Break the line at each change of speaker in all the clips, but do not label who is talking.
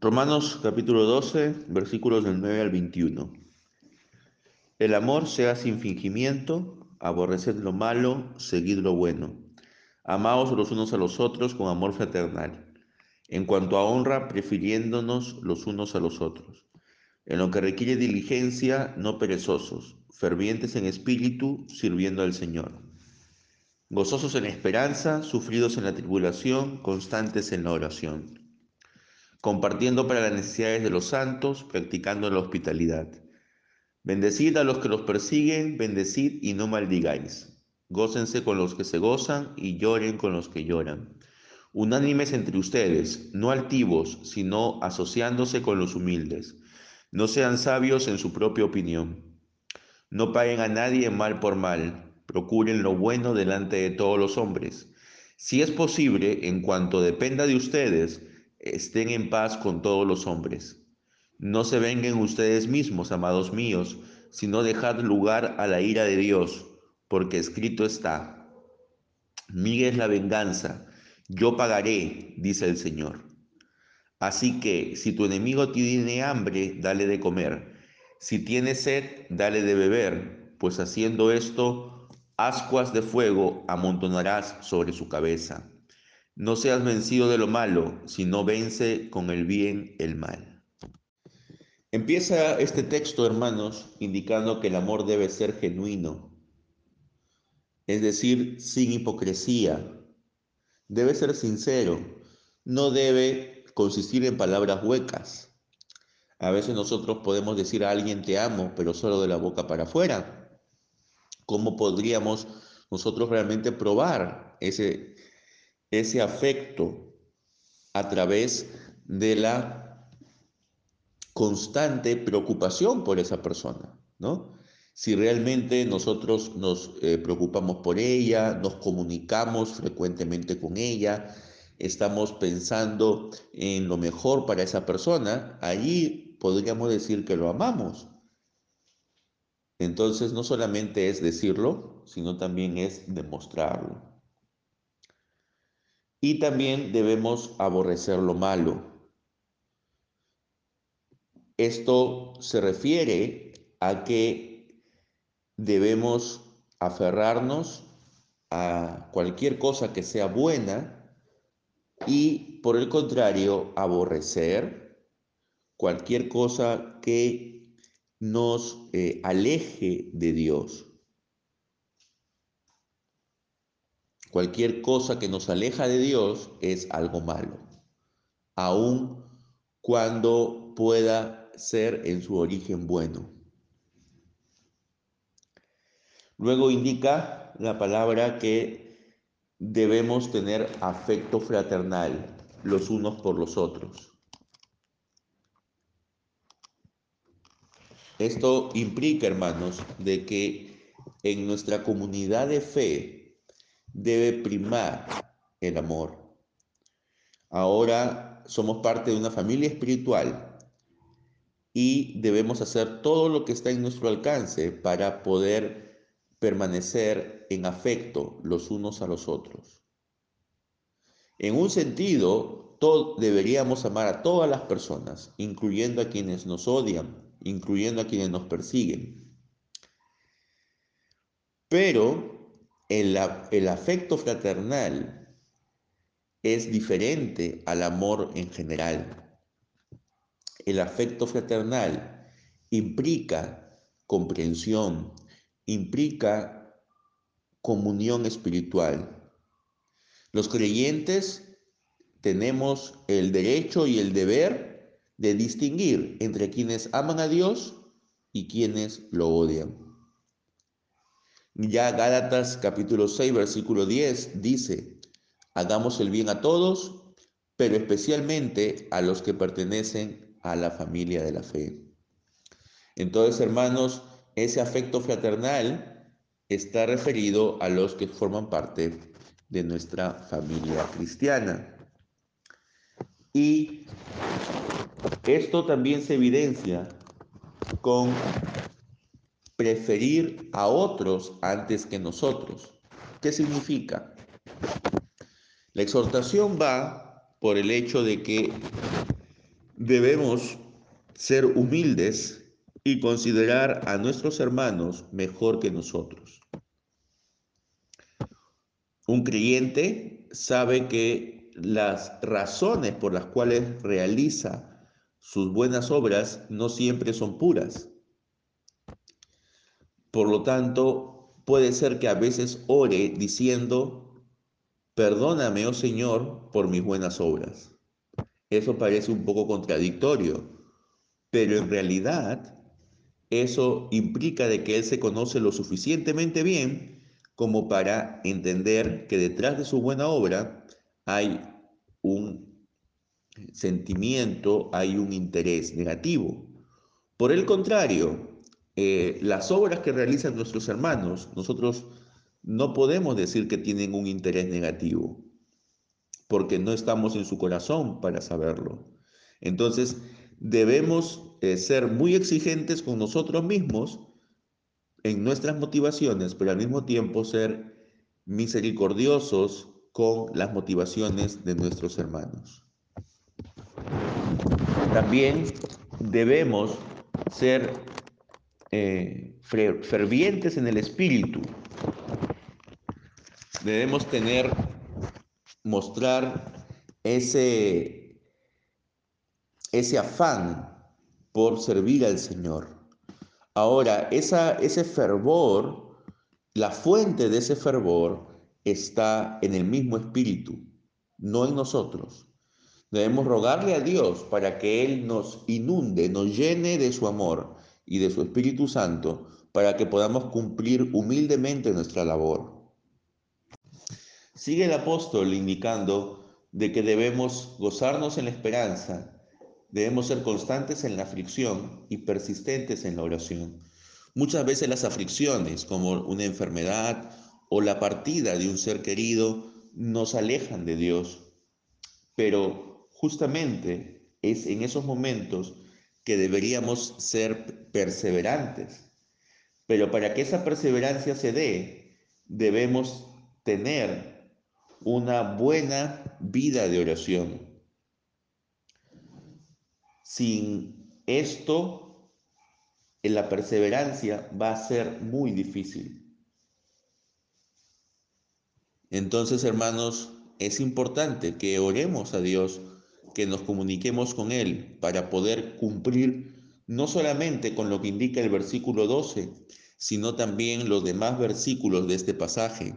Romanos capítulo 12, versículos del 9 al 21. El amor sea sin fingimiento, aborreced lo malo, seguid lo bueno. Amaos los unos a los otros con amor fraternal. En cuanto a honra, prefiriéndonos los unos a los otros. En lo que requiere diligencia, no perezosos, fervientes en espíritu, sirviendo al Señor. Gozosos en esperanza, sufridos en la tribulación, constantes en la oración compartiendo para las necesidades de los santos, practicando la hospitalidad. Bendecid a los que los persiguen, bendecid y no maldigáis. Gócense con los que se gozan y lloren con los que lloran. Unánimes entre ustedes, no altivos, sino asociándose con los humildes. No sean sabios en su propia opinión. No paguen a nadie mal por mal. Procuren lo bueno delante de todos los hombres. Si es posible, en cuanto dependa de ustedes, estén en paz con todos los hombres. No se vengan ustedes mismos, amados míos, sino dejad lugar a la ira de Dios, porque escrito está, mía es la venganza, yo pagaré, dice el Señor. Así que si tu enemigo tiene hambre, dale de comer. Si tiene sed, dale de beber, pues haciendo esto, ascuas de fuego amontonarás sobre su cabeza. No seas vencido de lo malo, sino vence con el bien el mal. Empieza este texto, hermanos, indicando que el amor debe ser genuino, es decir, sin hipocresía. Debe ser sincero, no debe consistir en palabras huecas. A veces nosotros podemos decir a alguien te amo, pero solo de la boca para afuera. ¿Cómo podríamos nosotros realmente probar ese ese afecto a través de la constante preocupación por esa persona, ¿no? Si realmente nosotros nos eh, preocupamos por ella, nos comunicamos frecuentemente con ella, estamos pensando en lo mejor para esa persona, allí podríamos decir que lo amamos. Entonces no solamente es decirlo, sino también es demostrarlo. Y también debemos aborrecer lo malo. Esto se refiere a que debemos aferrarnos a cualquier cosa que sea buena y por el contrario aborrecer cualquier cosa que nos eh, aleje de Dios. Cualquier cosa que nos aleja de Dios es algo malo, aun cuando pueda ser en su origen bueno. Luego indica la palabra que debemos tener afecto fraternal los unos por los otros. Esto implica, hermanos, de que en nuestra comunidad de fe debe primar el amor. Ahora somos parte de una familia espiritual y debemos hacer todo lo que está en nuestro alcance para poder permanecer en afecto los unos a los otros. En un sentido, deberíamos amar a todas las personas, incluyendo a quienes nos odian, incluyendo a quienes nos persiguen. Pero el, afecto fraternal es diferente al amor en general. El afecto fraternal implica comprensión, implica comunión espiritual. Los creyentes tenemos el derecho y el deber de distinguir entre quienes aman a Dios y quienes lo odian. Ya Gálatas capítulo 6, versículo 10 dice, hagamos el bien a todos, pero especialmente a los que pertenecen a la familia de la fe. Entonces, hermanos, ese afecto fraternal está referido a los que forman parte de nuestra familia cristiana. Y esto también se evidencia con preferir a otros antes que nosotros. ¿Qué significa? La exhortación va por el hecho de que debemos ser humildes y considerar a nuestros hermanos mejor que nosotros. Un creyente sabe que las razones por las cuales realiza sus buenas obras no siempre son puras. Por lo tanto, puede ser que a veces ore diciendo, perdóname, oh Señor, por mis buenas obras. Eso parece un poco contradictorio, pero en realidad eso implica de que él se conoce lo suficientemente bien como para entender que detrás de su buena obra hay un sentimiento, hay un interés negativo. Por el contrario, eh, las obras que realizan nuestros hermanos, nosotros no podemos decir que tienen un interés negativo, porque no estamos en su corazón para saberlo. Entonces, debemos eh, ser muy exigentes con nosotros mismos en nuestras motivaciones, pero al mismo tiempo ser misericordiosos con las motivaciones de nuestros hermanos. También debemos ser eh, fervientes en el espíritu. Debemos tener, mostrar ese, ese afán por servir al Señor. Ahora, esa, ese fervor, la fuente de ese fervor está en el mismo espíritu, no en nosotros. Debemos rogarle a Dios para que Él nos inunde, nos llene de su amor y de su Espíritu Santo para que podamos cumplir humildemente nuestra labor. Sigue el apóstol indicando de que debemos gozarnos en la esperanza Debemos ser constantes en la aflicción y persistentes en la oración. Muchas veces las aflicciones, como una enfermedad o la partida de un ser querido, nos alejan de Dios. Pero justamente es en esos momentos que deberíamos ser perseverantes. Pero para que esa perseverancia se dé, debemos tener una buena vida de oración. Sin esto, la perseverancia va a ser muy difícil. Entonces, hermanos, es importante que oremos a Dios, que nos comuniquemos con Él para poder cumplir no solamente con lo que indica el versículo 12, sino también los demás versículos de este pasaje.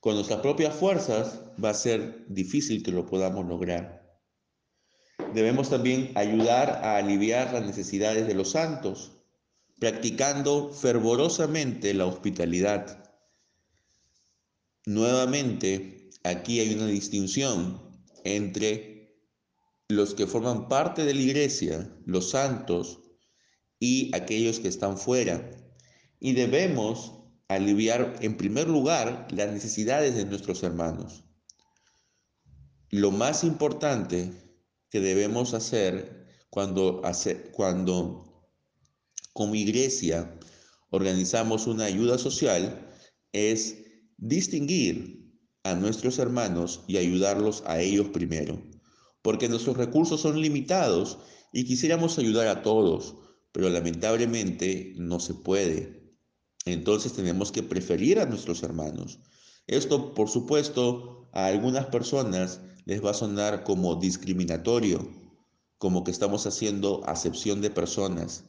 Con nuestras propias fuerzas va a ser difícil que lo podamos lograr. Debemos también ayudar a aliviar las necesidades de los santos, practicando fervorosamente la hospitalidad. Nuevamente, aquí hay una distinción entre los que forman parte de la iglesia, los santos, y aquellos que están fuera. Y debemos aliviar en primer lugar las necesidades de nuestros hermanos. Lo más importante que debemos hacer cuando, hace, cuando como iglesia organizamos una ayuda social es distinguir a nuestros hermanos y ayudarlos a ellos primero, porque nuestros recursos son limitados y quisiéramos ayudar a todos, pero lamentablemente no se puede. Entonces tenemos que preferir a nuestros hermanos. Esto, por supuesto, a algunas personas les va a sonar como discriminatorio, como que estamos haciendo acepción de personas.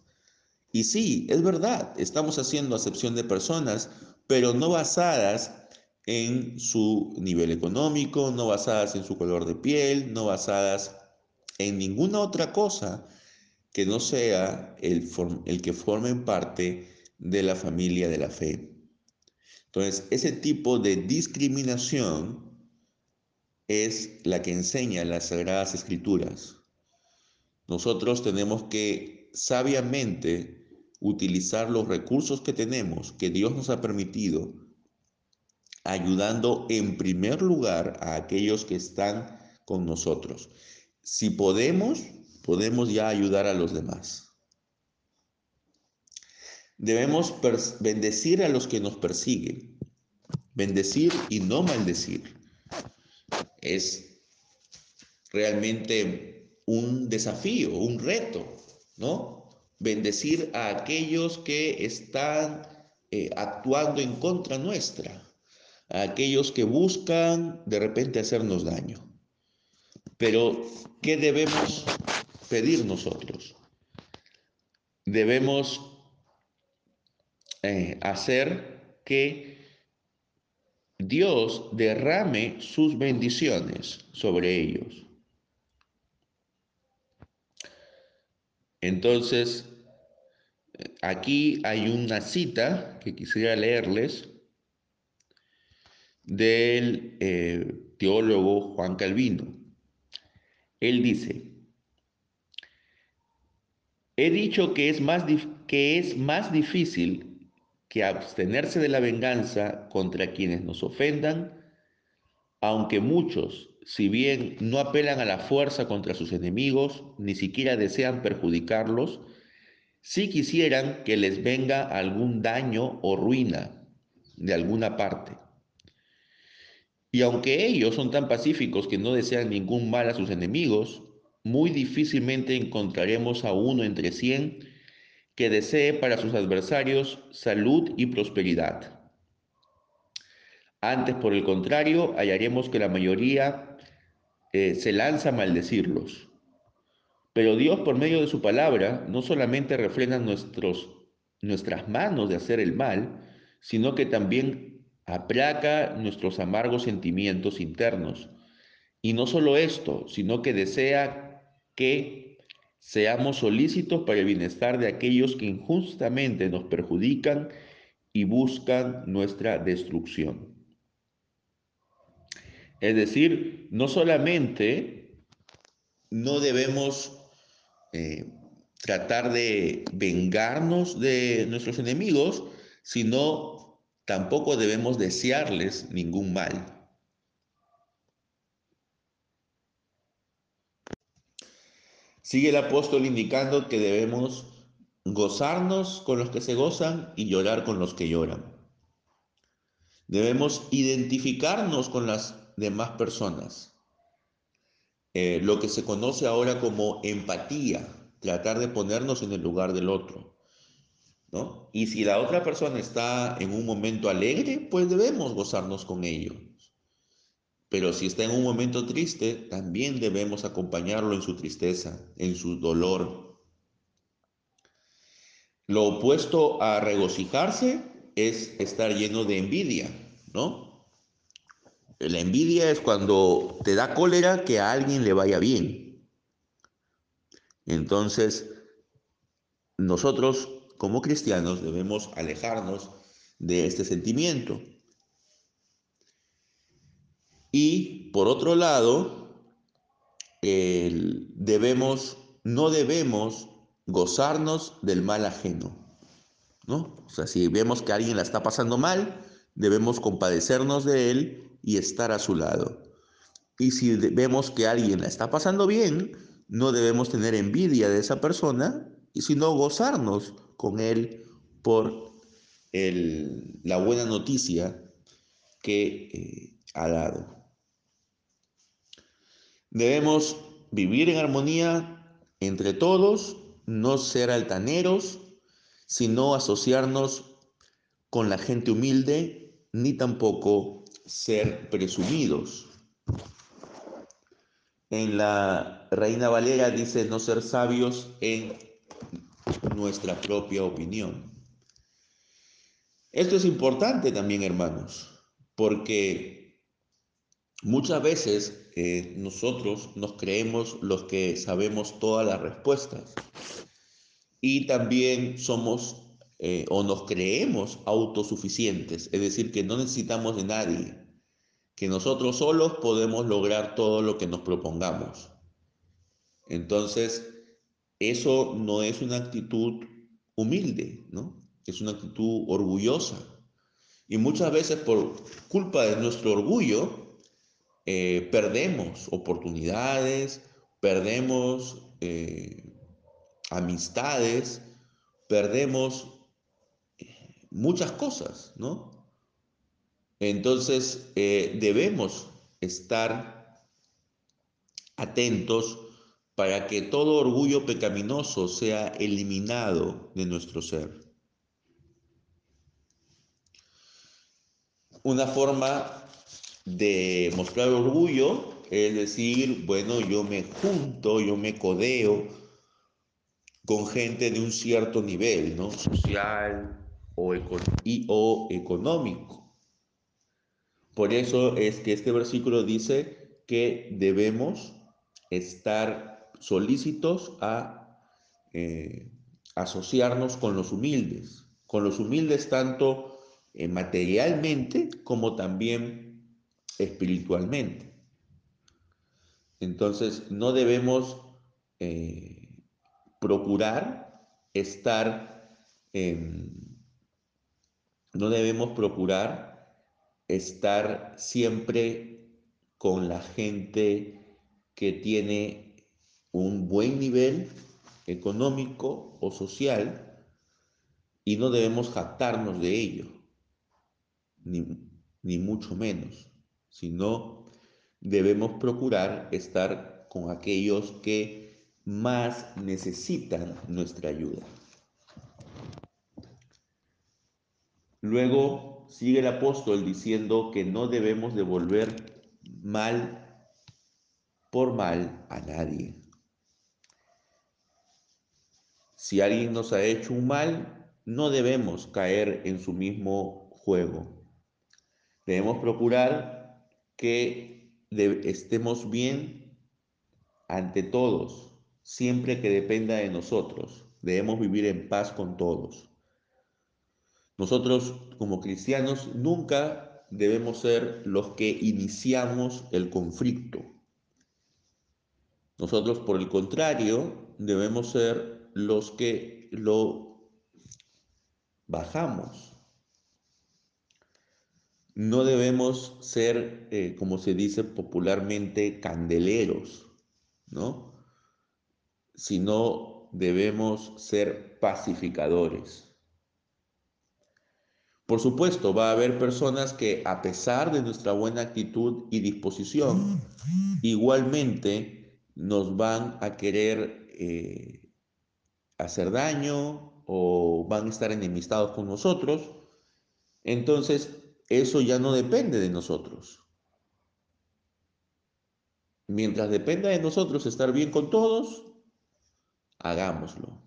Y sí, es verdad, estamos haciendo acepción de personas, pero no basadas en su nivel económico, no basadas en su color de piel, no basadas en ninguna otra cosa que no sea el, el que formen parte de la familia de la fe. Entonces, ese tipo de discriminación es la que enseña las Sagradas Escrituras. Nosotros tenemos que sabiamente utilizar los recursos que tenemos, que Dios nos ha permitido, ayudando en primer lugar a aquellos que están con nosotros. Si podemos, podemos ya ayudar a los demás. Debemos bendecir a los que nos persiguen, bendecir y no maldecir es realmente un desafío, un reto, ¿no? Bendecir a aquellos que están eh, actuando en contra nuestra, a aquellos que buscan de repente hacernos daño. Pero, ¿qué debemos pedir nosotros? Debemos eh, hacer que Dios derrame sus bendiciones sobre ellos. Entonces, aquí hay una cita que quisiera leerles del eh, teólogo Juan Calvino. Él dice, he dicho que es, más que es más difícil que abstenerse de la venganza contra quienes nos ofendan, aunque muchos, si bien no apelan a la fuerza contra sus enemigos, ni siquiera desean perjudicarlos, sí quisieran que les venga algún daño o ruina de alguna parte. Y aunque ellos son tan pacíficos que no desean ningún mal a sus enemigos, muy difícilmente encontraremos a uno entre cien que desee para sus adversarios salud y prosperidad. Antes, por el contrario, hallaremos que la mayoría eh, se lanza a maldecirlos. Pero Dios, por medio de su palabra, no solamente refrena nuestros, nuestras manos de hacer el mal, sino que también aplaca nuestros amargos sentimientos internos. Y no solo esto, sino que desea que seamos solícitos para el bienestar de aquellos que injustamente nos perjudican y buscan nuestra destrucción. Es decir, no solamente no debemos eh, tratar de vengarnos de nuestros enemigos, sino tampoco debemos desearles ningún mal. Sigue el apóstol indicando que debemos gozarnos con los que se gozan y llorar con los que lloran. Debemos identificarnos con las demás personas. Eh, lo que se conoce ahora como empatía, tratar de ponernos en el lugar del otro. Y si la otra persona está en un momento alegre, pues debemos gozarnos con ellos. Pero si está en un momento triste, también debemos acompañarlo en su tristeza, en su dolor. Lo opuesto a regocijarse es estar lleno de envidia, ¿no? La envidia es cuando te da cólera que a alguien le vaya bien. Entonces, nosotros como cristianos debemos alejarnos de este sentimiento. Y por otro lado, debemos, no debemos gozarnos del mal ajeno. ¿no? O sea, si vemos que alguien la está pasando mal, debemos compadecernos de él y estar a su lado. Y si vemos que alguien la está pasando bien, no debemos tener envidia de esa persona, sino gozarnos con Él por la buena noticia que eh, ha dado. Debemos vivir en armonía entre todos, no ser altaneros, sino asociarnos con la gente humilde, ni tampoco ser presumidos. En la Reina Valera dice no ser sabios en nuestra propia opinión. Esto es importante también, hermanos, porque muchas veces eh, nosotros nos creemos los que sabemos todas las respuestas y también somos eh, o nos creemos autosuficientes, es decir, que no necesitamos de nadie, que nosotros solos podemos lograr todo lo que nos propongamos. Entonces, eso no es una actitud humilde, ¿no? Es una actitud orgullosa. Y muchas veces por culpa de nuestro orgullo, eh, perdemos oportunidades, perdemos eh, amistades, perdemos eh, muchas cosas, ¿no? Entonces debemos estar atentos para que todo orgullo pecaminoso sea eliminado de nuestro ser. Una forma de mostrar orgullo es decir, bueno, yo me junto, yo me codeo con gente de un cierto nivel, ¿no? Social o, y, o económico. Por eso es que este versículo dice que debemos estar solícitos a eh, asociarnos con los humildes, con los humildes tanto eh, materialmente como también espiritualmente. Entonces, no debemos eh, procurar estar, no debemos procurar estar siempre con la gente que tiene un buen nivel económico o social y no debemos jactarnos de ello, ni, ni mucho menos, sino debemos procurar estar con aquellos que más necesitan nuestra ayuda. Luego sigue el apóstol diciendo que no debemos devolver mal por mal a nadie. Si alguien nos ha hecho un mal, no debemos caer en su mismo juego. Debemos procurar que estemos bien ante todos, siempre que dependa de nosotros. Debemos vivir en paz con todos. Nosotros como cristianos nunca debemos ser los que iniciamos el conflicto. Nosotros, por el contrario, debemos ser los que lo bajamos. No debemos ser, eh, como se dice popularmente, candeleros, ¿no? Sino debemos ser pacificadores. Por supuesto, va a haber personas que a pesar de nuestra buena actitud y disposición, igualmente nos van a querer eh, hacer daño o van a estar enemistados con nosotros. Entonces, eso ya no depende de nosotros. Mientras dependa de nosotros estar bien con todos, hagámoslo.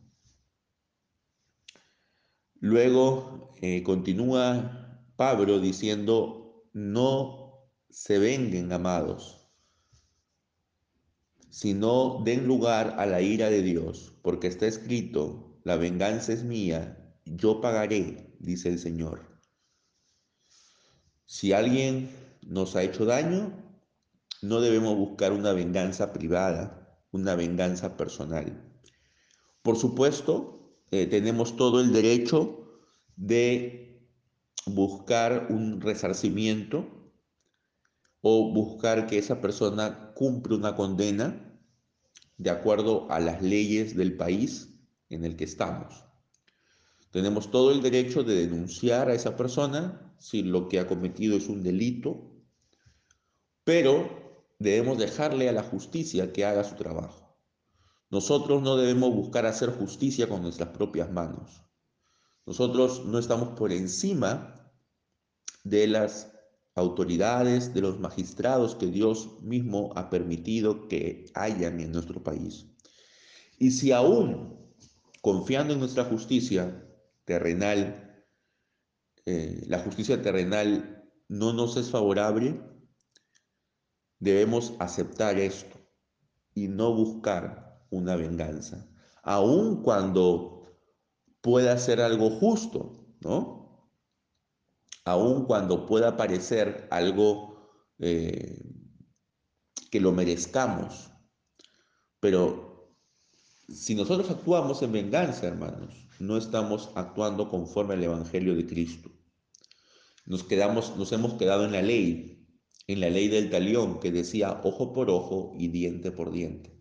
Luego eh, continúa Pablo diciendo, no se venguen, amados, sino den lugar a la ira de Dios, porque está escrito, la venganza es mía, yo pagaré, dice el Señor. Si alguien nos ha hecho daño, no debemos buscar una venganza privada, una venganza personal. Por supuesto, eh, tenemos todo el derecho de buscar un resarcimiento o buscar que esa persona cumpla una condena de acuerdo a las leyes del país en el que estamos. Tenemos todo el derecho de denunciar a esa persona si lo que ha cometido es un delito, pero debemos dejarle a la justicia que haga su trabajo. Nosotros no debemos buscar hacer justicia con nuestras propias manos. Nosotros no estamos por encima de las autoridades, de los magistrados que Dios mismo ha permitido que hayan en nuestro país. Y si aún, confiando en nuestra justicia, terrenal, eh, la justicia terrenal no nos es favorable, debemos aceptar esto y no buscar una venganza, aun cuando pueda ser algo justo, ¿no? Aun cuando pueda parecer algo eh, que lo merezcamos, pero si nosotros actuamos en venganza, hermanos, no estamos actuando conforme al Evangelio de Cristo. Nos, quedamos, nos hemos quedado en la ley, en la ley del talión que decía ojo por ojo y diente por diente.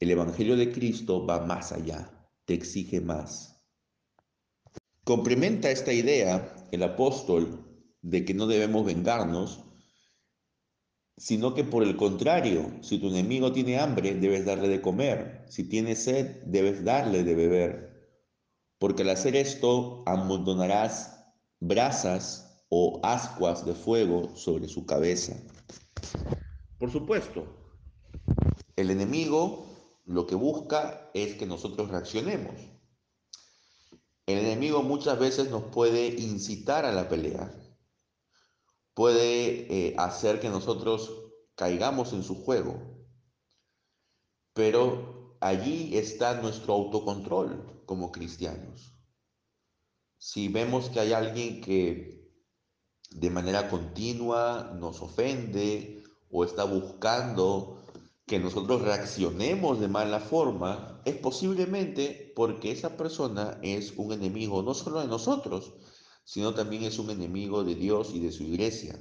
El Evangelio de Cristo va más allá, te exige más. Complementa esta idea el apóstol de que no debemos vengarnos sino que por el contrario, si tu enemigo tiene hambre, debes darle de comer, si tiene sed, debes darle de beber, porque al hacer esto amontonarás brasas o ascuas de fuego sobre su cabeza. Por supuesto, el enemigo lo que busca es que nosotros reaccionemos. El enemigo muchas veces nos puede incitar a la pelea, puede eh, hacer que nosotros caigamos en su juego. Pero allí está nuestro autocontrol como cristianos. Si vemos que hay alguien que de manera continua nos ofende o está buscando que nosotros reaccionemos de mala forma, es posiblemente porque esa persona es un enemigo no solo de nosotros, sino también es un enemigo de Dios y de su iglesia.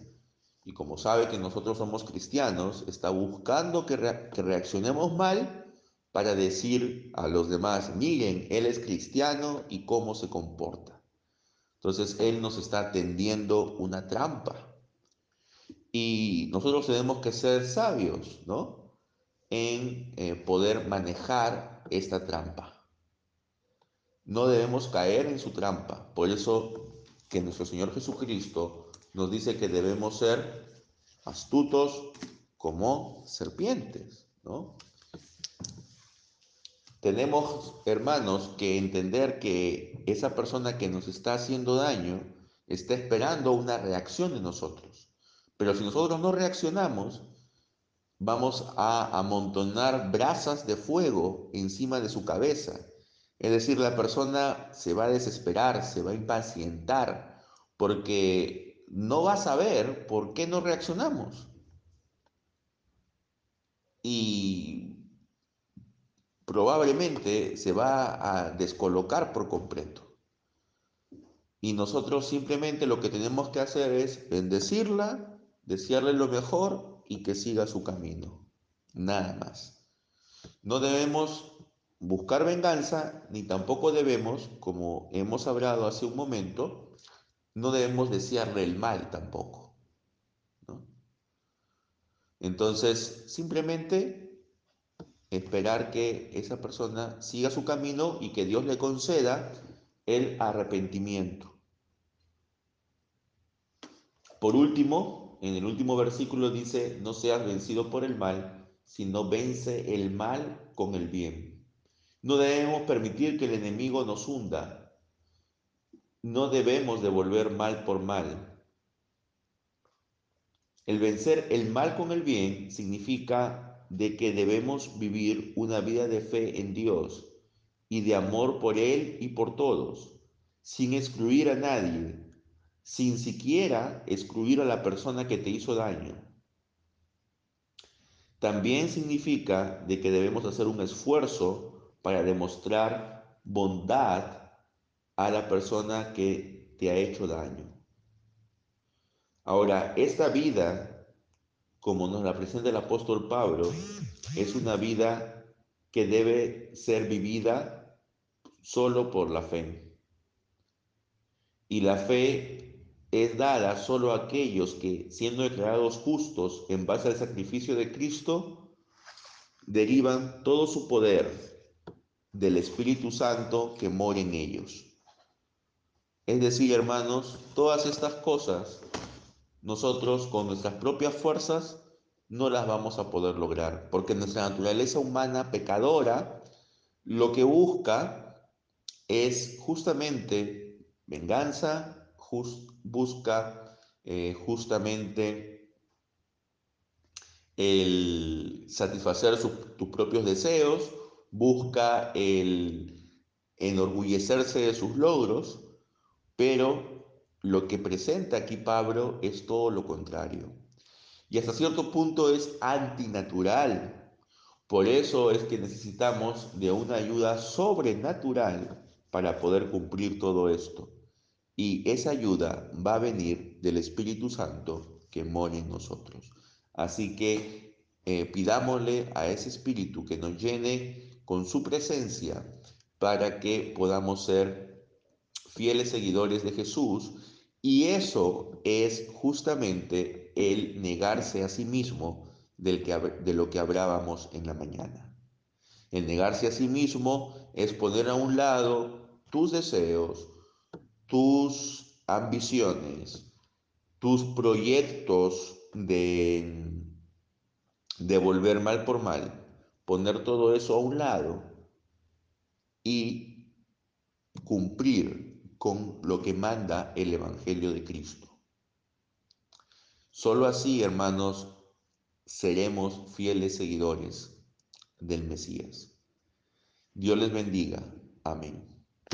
Y como sabe que nosotros somos cristianos, está buscando que, reaccionemos mal para decir a los demás, miren, Él es cristiano y cómo se comporta. Entonces Él nos está tendiendo una trampa. Y nosotros tenemos que ser sabios, ¿no? En eh, poder manejar esta trampa. No debemos caer en su trampa. Por eso que nuestro Señor Jesucristo nos dice que debemos ser astutos como serpientes, ¿no? Tenemos, hermanos, que entender que esa persona que nos está haciendo daño está esperando una reacción de nosotros. Pero si nosotros no reaccionamos, vamos a amontonar brasas de fuego encima de su cabeza es decir, la persona se va a desesperar, se va a impacientar, porque no va a saber por qué no reaccionamos. Y probablemente se va a descolocar por completo. Y nosotros simplemente lo que tenemos que hacer es bendecirla, desearle lo mejor y que siga su camino. Nada más. No debemos buscar venganza, ni tampoco debemos, como hemos hablado hace un momento, no debemos desearle el mal tampoco. Entonces, simplemente esperar que esa persona siga su camino y que Dios le conceda el arrepentimiento. Por último, en el último versículo dice, no seas vencido por el mal, sino vence el mal con el bien. No debemos permitir que el enemigo nos hunda. No debemos devolver mal por mal. El vencer el mal con el bien significa de que debemos vivir una vida de fe en Dios y de amor por Él y por todos, sin excluir a nadie, sin siquiera excluir a la persona que te hizo daño. También significa de que debemos hacer un esfuerzo para demostrar bondad a la persona que te ha hecho daño. Ahora, esta vida, como nos la presenta el apóstol Pablo, es una vida que debe ser vivida solo por la fe. Y la fe es dada solo a aquellos que, siendo declarados justos en base al sacrificio de Cristo, derivan todo su poder del Espíritu Santo que mora en ellos. Es decir, hermanos, todas estas cosas nosotros con nuestras propias fuerzas no las vamos a poder lograr, porque nuestra naturaleza humana pecadora lo que busca es justamente venganza, busca eh, justamente el satisfacer tus propios deseos, busca el enorgullecerse de sus logros, pero lo que presenta aquí Pablo es todo lo contrario. Y hasta cierto punto es antinatural. Por eso es que necesitamos de una ayuda sobrenatural para poder cumplir todo esto. Y esa ayuda va a venir del Espíritu Santo que mora en nosotros. Así que eh, pidámosle a ese Espíritu que nos llene con su presencia para que podamos ser fieles seguidores de Jesús y eso es justamente el negarse a sí mismo del que, de lo que hablábamos en la mañana. El negarse a sí mismo es poner a un lado tus deseos, tus ambiciones, tus proyectos de devolver mal por mal, poner todo eso a un lado y cumplir con lo que manda el Evangelio de Cristo. Solo así, hermanos, seremos fieles seguidores del Mesías. Dios les bendiga. Amén.